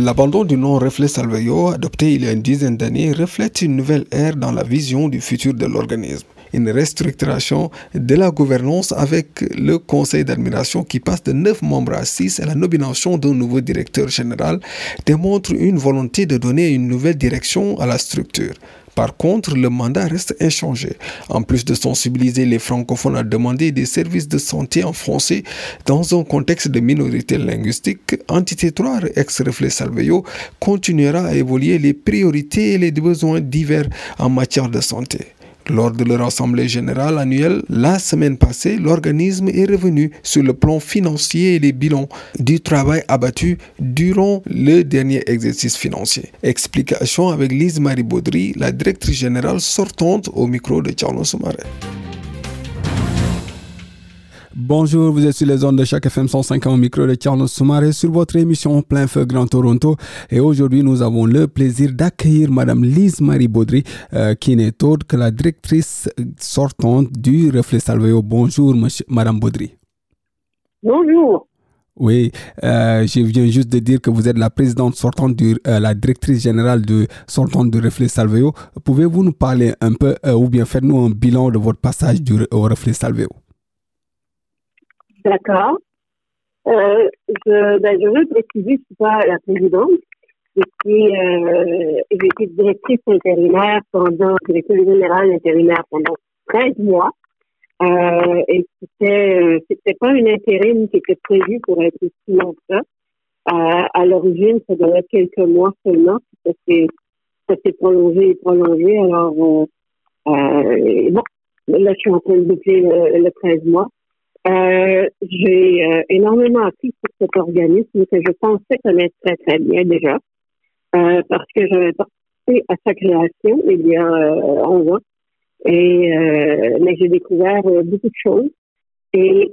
L'abandon du nom Reflet Salveyo, adopté il y a une dizaine d'années, reflète une nouvelle ère dans la vision du futur de l'organisme. Une restructuration de la gouvernance avec le conseil d'admiration qui passe de 9 membres à 6 et la nomination d'un nouveau directeur général démontre une volonté de donner une nouvelle direction à la structure. Par contre, le mandat reste inchangé. En plus de sensibiliser les francophones à demander des services de santé en français dans un contexte de minorité linguistique, Entité 3 ex-reflet Salveyo continuera à évoluer les priorités et les besoins divers en matière de santé. Lors de leur assemblée générale annuelle, la semaine passée, l'organisme est revenu sur le plan financier et les bilans du travail abattu durant le dernier exercice financier. Explication avec Lise Marie Baudry, la directrice générale sortante au micro de Charles Soumaré. Bonjour, vous êtes sur les ondes de chaque FM 105 au micro de Charles Soumaré sur votre émission Plein Feu Grand Toronto. Et aujourd'hui, nous avons le plaisir d'accueillir Madame Lise Marie Baudry, euh, qui n'est autre que la directrice sortante du Reflet Salveo. Bonjour, monsieur, Madame Baudry. Bonjour. Oui, euh, je viens juste de dire que vous êtes la présidente sortante, du, euh, la directrice générale de sortante du Reflet Salveo. Pouvez-vous nous parler un peu ou bien faire nous un bilan de votre passage du, au Reflet Salveo? D'accord. Euh, je, ben, je veux préciser je pas la présidente. Euh, j'ai été directrice intérimaire pendant, directrice générale intérimaire pendant 13 mois. Euh, et c'était, euh, c'était pas une intérim qui était prévue pour être aussi long que ça. Euh, à l'origine, ça devait être quelques mois seulement. Ça s'est, ça s'est prolongé et prolongé. Alors, euh, euh, bon, là, je suis en train de boucler le, le 13 mois. Euh, j'ai euh, énormément appris sur cet organisme que je pensais connaître très, très bien déjà, euh, parce que j'avais participé à sa création il y a 11 ans. Et, mais j'ai découvert beaucoup de choses. Et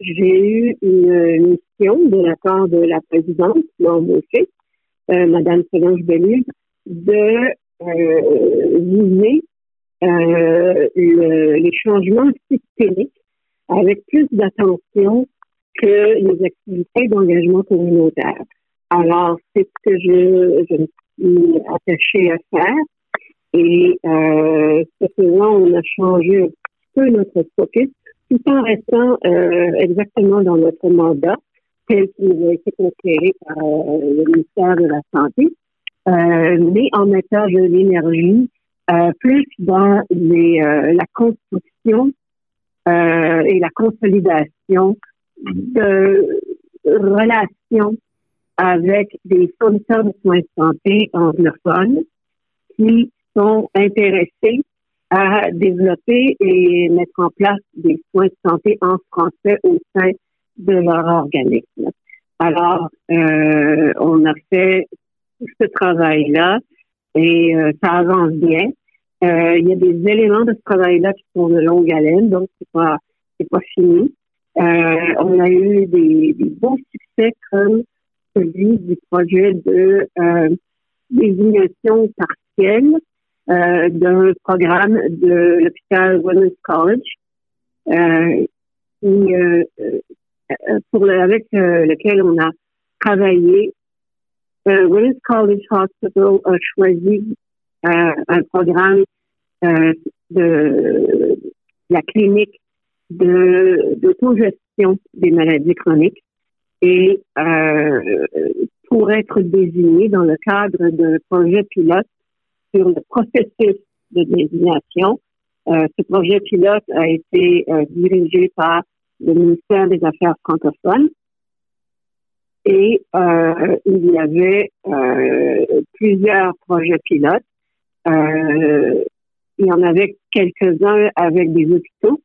j'ai eu une mission de la part de la présidente, embauchée, euh, Madame Solange Bellu, de viser le, les changements systémiques avec plus d'attention que les activités d'engagement communautaire. Alors, c'est ce que je, je me suis attachée à faire. Et euh, ce on a changé un petit peu notre focus tout en restant euh, exactement dans notre mandat tel qu'il nous a été conféré par euh, le ministère de la Santé, euh, mais en mettant de l'énergie euh, plus dans les, euh, la construction euh, et la consolidation de relations avec des fournisseurs de soins de santé anglophones qui sont intéressés à développer et mettre en place des soins de santé en français au sein de leur organisme. Alors, euh, on a fait ce travail-là et euh, ça avance bien. Euh, il y a des éléments de ce travail-là qui sont de longue haleine, donc c'est pas c'est pas fini. Euh, on a eu des, des, bons succès comme celui du projet de euh, désignation partielle euh, d'un programme de l'hôpital Women's College, euh, qui, euh, euh, pour le, avec lequel on a travaillé. Women's College Hospital a choisi euh, un programme euh, de la clinique de d'autogestion des maladies chroniques et euh, pour être désigné dans le cadre d'un projet pilote sur le processus de désignation. Euh, ce projet pilote a été euh, dirigé par le ministère des Affaires francophones et euh, il y avait plusieurs projets pilotes euh, il y en avait quelques-uns avec des hôpitaux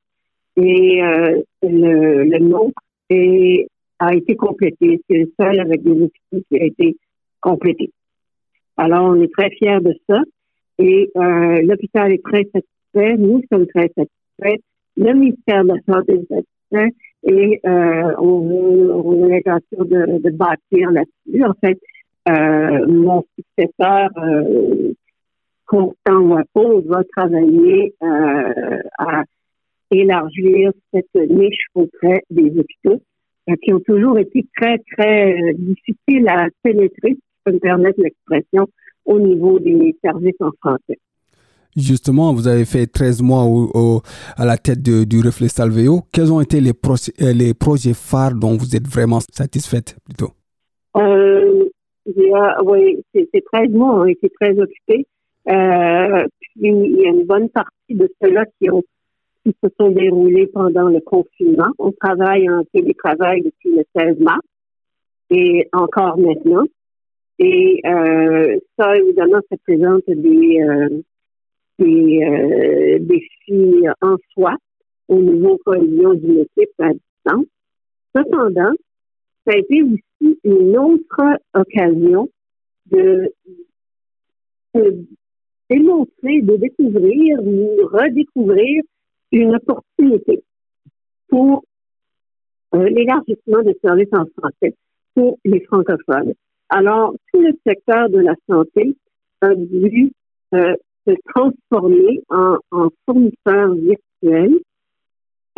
et euh, le, le est, a été complété. C'est le seul avec des hôpitaux qui a été complété. Alors, on est très fiers de ça. Et euh, l'hôpital est très satisfait. Nous sommes très satisfaits. Le ministère de la Santé est satisfait. Et euh, on, on a l'intention de, bâtir là-dessus. En fait, euh, mon successeur, Constant Wapo, va travailler euh, à élargir cette niche auprès des hôpitaux euh, qui ont toujours été très, très euh, difficiles à pénétrer, si je peux me permettre l'expression, au niveau des services en français. Justement, vous avez fait 13 mois au, à la tête du Reflet Salveo. Quels ont été les, les projets phares dont vous êtes vraiment satisfaite plutôt? Euh, oui, ces 13 mois ont été très occupés. Euh, puis, il y a une bonne partie de ceux-là qui ont qui se sont déroulés pendant le confinement. On travaille en télétravail depuis le 16 mars et encore maintenant. Et euh, ça, évidemment, ça présente des, euh, des euh, défis en soi au niveau cohésion d'une équipe à distance. Cependant, ça a été aussi une autre occasion de, de démontrer, de découvrir ou redécouvrir une opportunité pour euh, l'élargissement des services en français pour les francophones. Alors, tout le secteur de la santé a dû euh, se transformer en, en fournisseur virtuel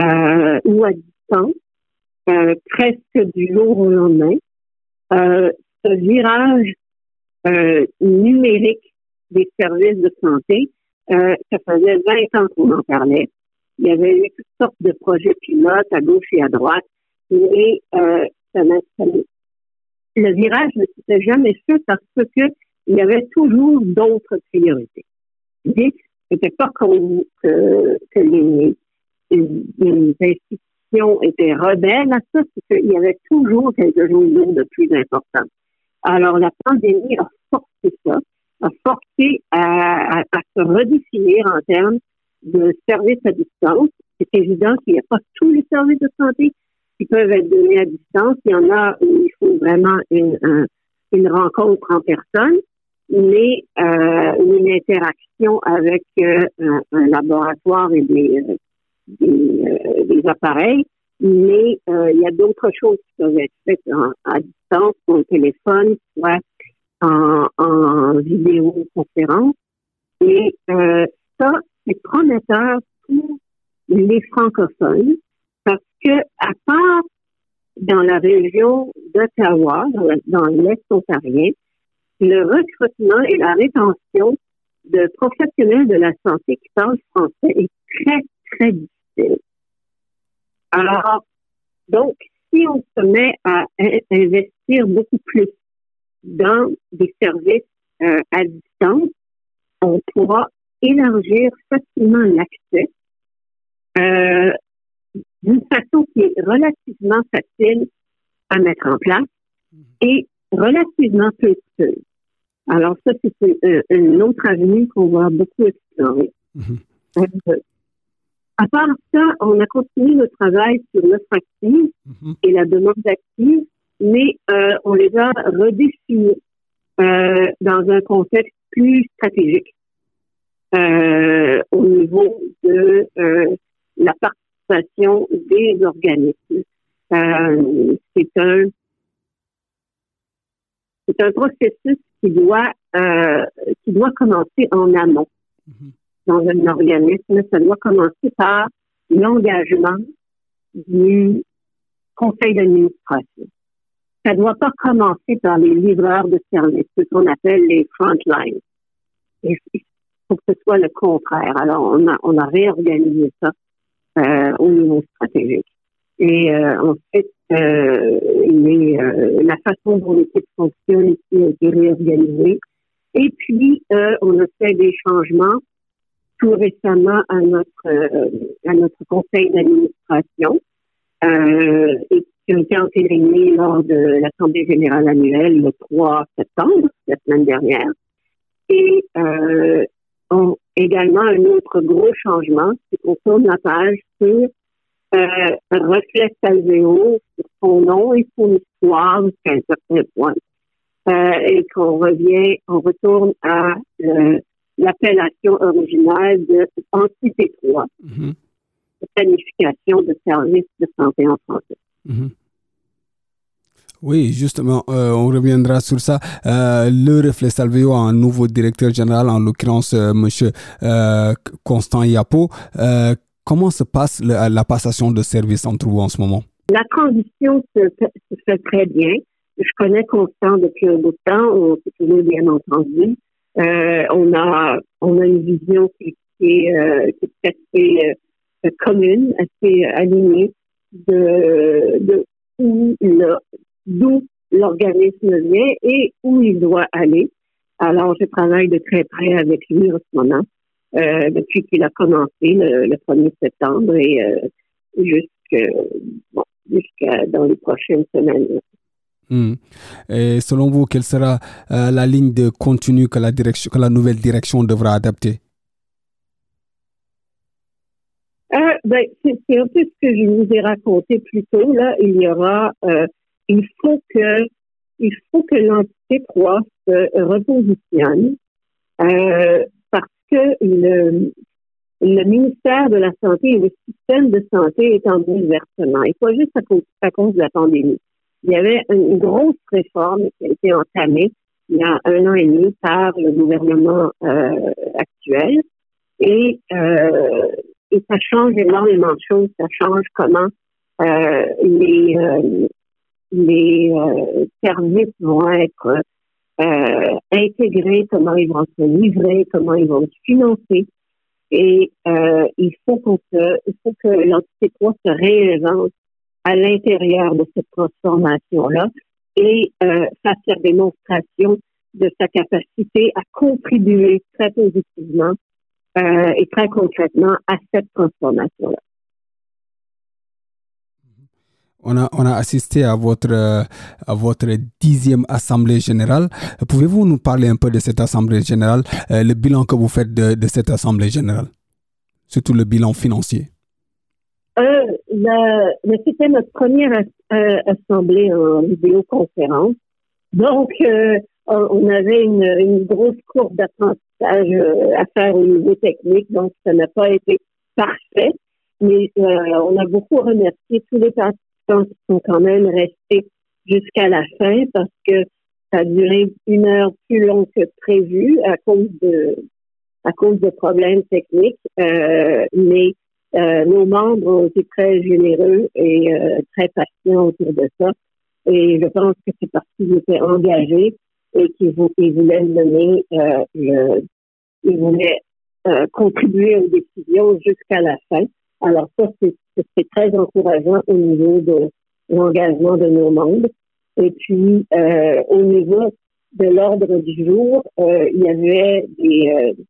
euh, ou à distance, euh, presque du jour au lendemain. Ce virage numérique des services de santé, ça faisait 20 ans qu'on en parlait. Il y avait eu toutes sortes de projets pilotes à gauche et à droite, mais euh, ça le virage ne s'était jamais fait parce que il y avait toujours d'autres priorités. C'était pas comme que, que les, les, institutions étaient rebelles à ça, c'est qu'il y avait toujours quelque chose de plus important. Alors la pandémie a forcé ça, a forcé à, à, à se redéfinir en termes de services à distance. C'est évident qu'il n'y a pas tous les services de santé qui peuvent être donnés à distance. Il y en a où il faut vraiment une, une rencontre en personne, mais euh, une interaction avec euh, un, laboratoire et des, euh, des, des appareils. Mais il y a d'autres choses qui peuvent être faites à distance, au téléphone, soit en, en vidéoconférence. Et ça, c'est prometteur pour les francophones parce que, à part dans la région d'Ottawa, dans l'Est ontarien, le recrutement et la rétention de professionnels de la santé qui parlent français est très, très difficile. Alors, donc, si on se met à investir beaucoup plus dans des services euh, à distance, on pourra élargir facilement l'accès euh, d'une façon qui est relativement facile à mettre en place et relativement peu coûteuse. Alors ça, c'est une, autre avenue qu'on va beaucoup explorer. Mhm. Euh, à part ça, on a continué le travail sur l'offre active mhm. et la demande active, mais euh, on les a redéfinis euh, dans un contexte plus stratégique euh, au niveau de euh, la participation des organismes. Euh, c'est un c'est un processus qui doit euh, qui doit commencer en amont mm-hmm. dans un organisme. Ça doit commencer par l'engagement du conseil d'administration. Ça ne doit pas commencer par les livreurs de services, ce qu'on appelle les frontlines. Et faut que ce soit le contraire. Alors, on a, on a réorganisé ça euh, au niveau stratégique. Et euh, en fait, euh, euh, la façon dont l'équipe fonctionne ici a été réorganisée. Et puis, euh, on a fait des changements tout récemment à notre euh, à notre conseil d'administration et qui ont été entérinés lors de l'Assemblée générale annuelle le 3 septembre, la semaine dernière. Et euh, ont également un autre gros changement, c'est qu'on tourne la page sur euh, reflet Salveo, sur son nom et son histoire jusqu'à un certain point. et qu'on revient, on retourne à l'appellation originale de Entité 3, mm-hmm. planification de services de santé en français. Mm-hmm. Oui, justement, euh, on reviendra sur ça. Euh, le Reflet Salveo a un nouveau directeur général, en l'occurrence euh, Monsieur Constant Yapo. comment se passe la passation de service entre vous en ce moment? La transition se, fait très bien. Je connais Constant depuis un bout de temps. On s'est toujours bien entendu. on a on a une vision qui, est, qui est assez commune, assez alignée de, de où le, d'où l'organisme vient et où il doit aller. Alors, je travaille de très près avec lui en ce moment, euh, depuis qu'il a commencé le, 1er septembre et euh, jusqu'à dans les prochaines semaines. Hmm. Et selon vous, quelle sera euh, la ligne de contenu que la, direction, que la nouvelle direction devra adapter? Ben, c'est un peu ce que je vous ai raconté plus tôt. Là, il y aura il faut que il faut que l'entité 3 se repositionne euh, parce que le, le ministère de la Santé et le système de santé est en bouleversement. Et pas juste à cause, à cause de la pandémie. Il y avait une grosse réforme qui a été entamée il y a un an et demi par le gouvernement euh, actuel. Et, euh, et ça change énormément de choses. Ça change comment euh, les, euh, les euh, services vont être euh, intégrés, comment ils vont se livrer, comment ils vont se financer. Et euh, il faut qu'on se, il faut que l'entité 3 se réinvente à l'intérieur de cette transformation-là et euh, fasse la démonstration de sa capacité à contribuer très positivement euh, et très concrètement à cette transformation-là. On a, on a assisté à votre, à votre dixième assemblée générale. Pouvez-vous nous parler un peu de cette assemblée générale, euh, le bilan que vous faites de, de, cette assemblée générale, surtout le bilan financier? Euh, C'était notre première euh, assemblée en vidéoconférence. Donc, euh, on avait une, une grosse courbe d'apprentissage à faire au niveau technique, donc ça n'a pas été parfait mais on a beaucoup remercié tous les participants qui sont quand même restés jusqu'à la fin parce que ça a duré une heure plus long que prévu à cause de à cause de problèmes techniques. Euh, mais euh, nos membres ont été très généreux et euh, très patients autour de ça. Et je pense que c'est parce qu'ils étaient engagés et qu'ils voulaient mener le, ils voulaient contribuer aux décisions jusqu'à la fin. Alors ça, c'est très encourageant au niveau de l'engagement de nos membres. Et puis, euh, au niveau de l'ordre du jour, euh, il y avait des, euh,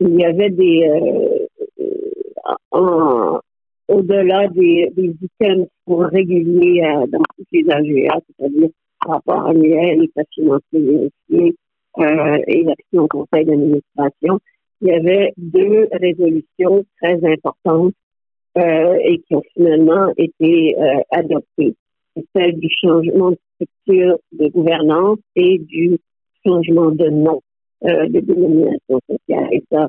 il y avait des, au-delà des, des items pour réguliers dans tous les AGA, c'est-à-dire rapport annuel, état financier vérifié et l'action au conseil d'administration, il y avait deux résolutions très importantes euh, et qui ont finalement été euh, adoptées. C'est celle du changement de structure de gouvernance et du changement de nom euh, de dénomination sociale. Et ça,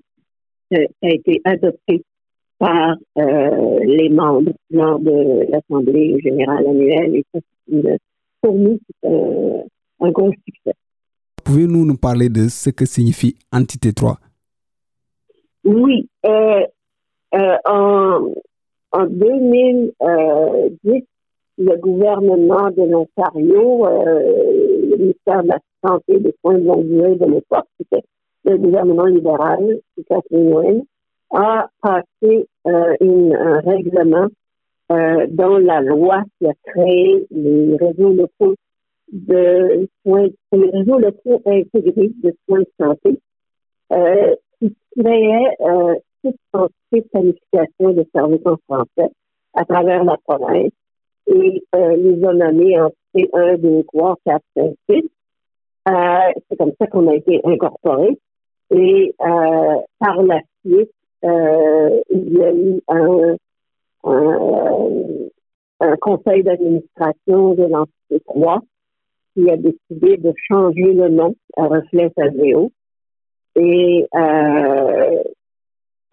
ça a été adopté par les membres lors de l'Assemblée générale annuelle. Et ça, pour nous, c'est un, un gros succès. Pouvez-vous nous parler de ce que signifie Entité 3? Oui. Euh, euh, en, en 2010, le gouvernement de l'Ontario, euh, le ministère de la Santé et des soins de longue durée de l'époque, c'était le gouvernement libéral, Catherine Wayne, a passé euh, une, un règlement euh, dans la loi qui a créé les réseaux locaux de soins, les réseaux locaux intégrés de soins de santé, euh, qui créait euh, toute qualification de services en français à travers la province et euh, les a nommés en C1, 2, 3, 4, 5, 6. c'est comme ça qu'on a été incorporés. Et euh, par la suite, euh, il y a eu un, un, un conseil d'administration de l'entité 3 qui a décidé de changer le nom à Reflet Salvéo. Et euh,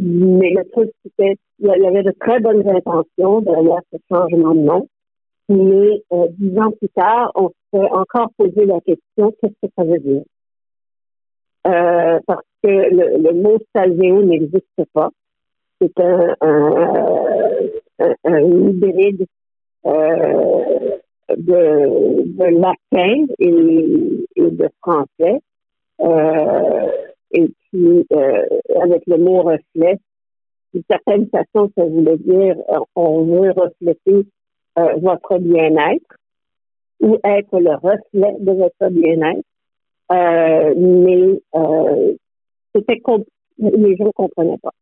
mais le truc, c'était, il y avait de très bonnes intentions derrière ce changement de nom. Mais euh, dix ans plus tard, on s'est encore posé la question, qu'est-ce que ça veut dire? Euh, parce que le, mot salvéo n'existe pas. C'est un, un hybride euh, de, de latin et, et de français. Euh, et puis, euh, avec le mot reflet, d'une certaine façon, ça voulait dire euh, on veut refléter euh, votre bien-être ou être le reflet de votre bien-être. Euh, mais euh, c'était les gens comprenaient pas.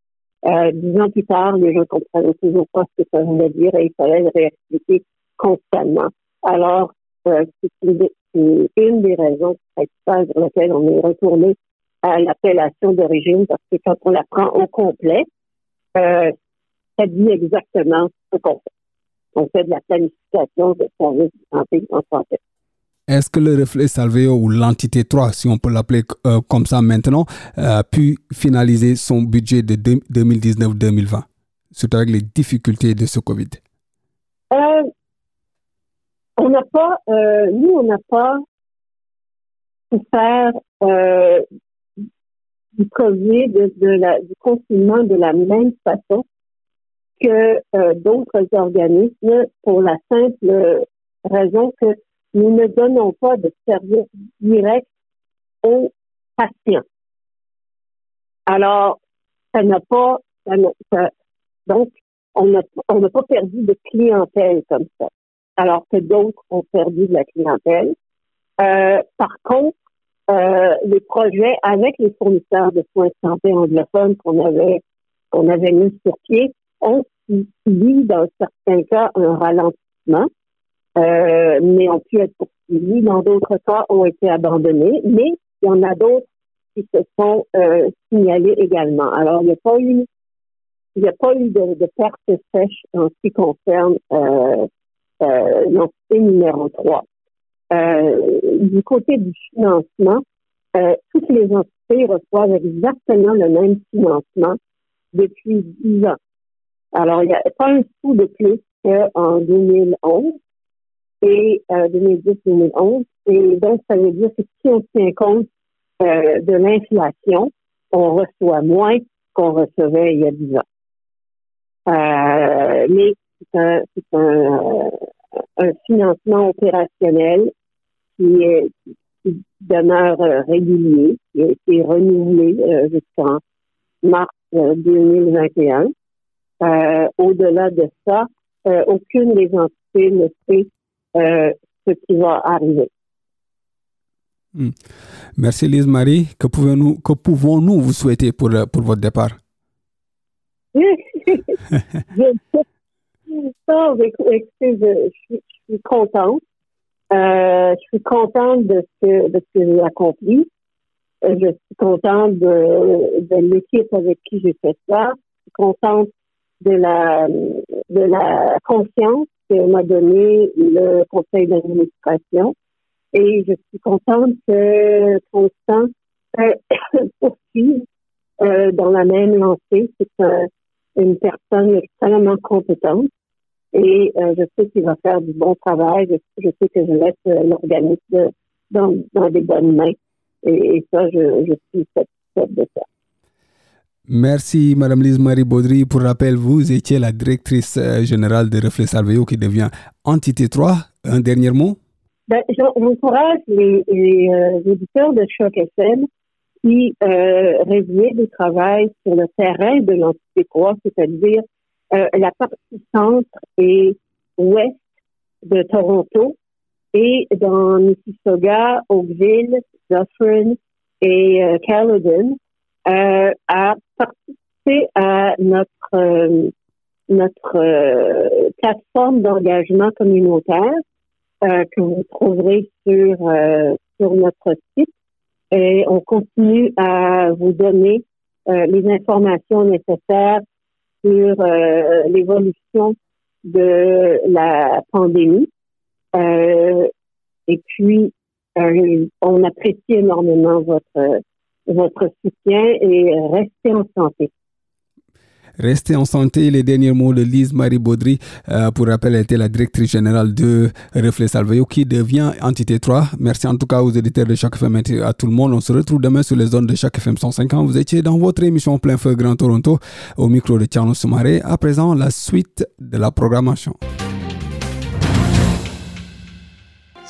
Euh, dix ans plus tard, les gens comprenaient toujours pas ce que ça voulait dire et il fallait le réexpliquer constamment. Alors, euh, c'est une, des raisons principales pour lesquelles on est retourné à l'appellation d'origine parce que quand on la prend au complet, euh, ça dit exactement ce qu'on fait. On fait de la planification de services de santé en santé. Est-ce que le reflet Salveo ou l'entité 3, si on peut l'appeler euh, comme ça maintenant, a pu finaliser son budget de 2019-2020, surtout avec les difficultés de ce COVID? Euh, on n'a pas, euh, nous, on n'a pas faire euh, du COVID, du confinement de la même façon que euh, d'autres organismes pour la simple raison que nous ne donnons pas de service direct aux patients. Alors, ça n'a pas, ça ça, donc, on n'a on pas perdu de clientèle comme ça, alors que d'autres ont perdu de la clientèle. Euh, par contre, euh, les projets avec les fournisseurs de soins de santé anglophones qu'on avait qu'on avait mis sur pied ont subi dans certains cas un ralentissement, euh, mais ont pu être poursuivis. Dans d'autres cas, ont été abandonnés. Mais il y en a d'autres qui se sont euh, signalés également. Alors, il n'y a pas eu il n'y a pas eu de, de perte sèche en ce qui concerne euh, euh, l'entité numéro 3. Euh, du côté du financement, euh, toutes les entités reçoivent exactement le même financement depuis 10 ans. Alors, il n'y a pas un sou de plus qu'en 2011 et euh, 2010-2011. Et donc, ça veut dire que si on tient compte euh, de l'inflation, on reçoit moins qu'on recevait il y a 10 ans. Euh, mais c'est un, un, un, financement opérationnel qui, est, qui demeure euh, régulier, qui a été renouvelé euh, jusqu'en mars 2021. Euh, Au-delà de ça, euh, aucune des entités ne sait euh, ce qui va arriver. Hmm. Merci Lise Marie. Que pouvons-nous vous souhaiter pour pour votre départ? non, écoutez, je, je, je, suis contente. Euh, je suis contente de ce que, de ce que j'ai accompli. Euh, je suis contente de, de l'équipe avec qui j'ai fait ça. Je suis contente de la, de la confiance que m'a donné le conseil d'administration. Et je suis contente que Constant poursuive euh, dans la même lancée. C'est un, une personne extrêmement compétente et euh, je sais qu'il va faire du bon travail. Je, je sais que je laisse euh, l'organisme dans, dans des bonnes mains et, et ça, je, je suis satisfaite de ça. Merci, Madame Lise-Marie Baudry. Pour rappel, vous étiez la directrice euh, générale de Reflet Salveo qui devient Entité 3. Un dernier mot? Ben, J'encourage les, les euh, éditeurs de Choc FM qui euh, du travail sur le terrain de l'entité 3, c'est-à-dire euh, la partie centre et ouest de Toronto et dans Mississauga, Oakville, Dufferin et euh, Caledon euh, à participer à notre euh, notre euh, plateforme d'engagement communautaire que vous trouverez sur sur notre site et on continue à vous donner euh, les informations nécessaires sur euh, l'évolution de la pandémie. Euh, et puis, on apprécie énormément votre, votre soutien et restez en santé. Restez en santé. Les derniers mots de Lise Marie Baudry, euh, pour rappel, elle était la directrice générale de Reflet Salveyo, qui devient entité 3. Merci en tout cas aux éditeurs de chaque FM et à tout le monde. On se retrouve demain sur les zones de chaque FM 150. Vous étiez dans votre émission Plein Feu Grand Toronto au micro de Tiano Soumaré. À présent, la suite de la programmation.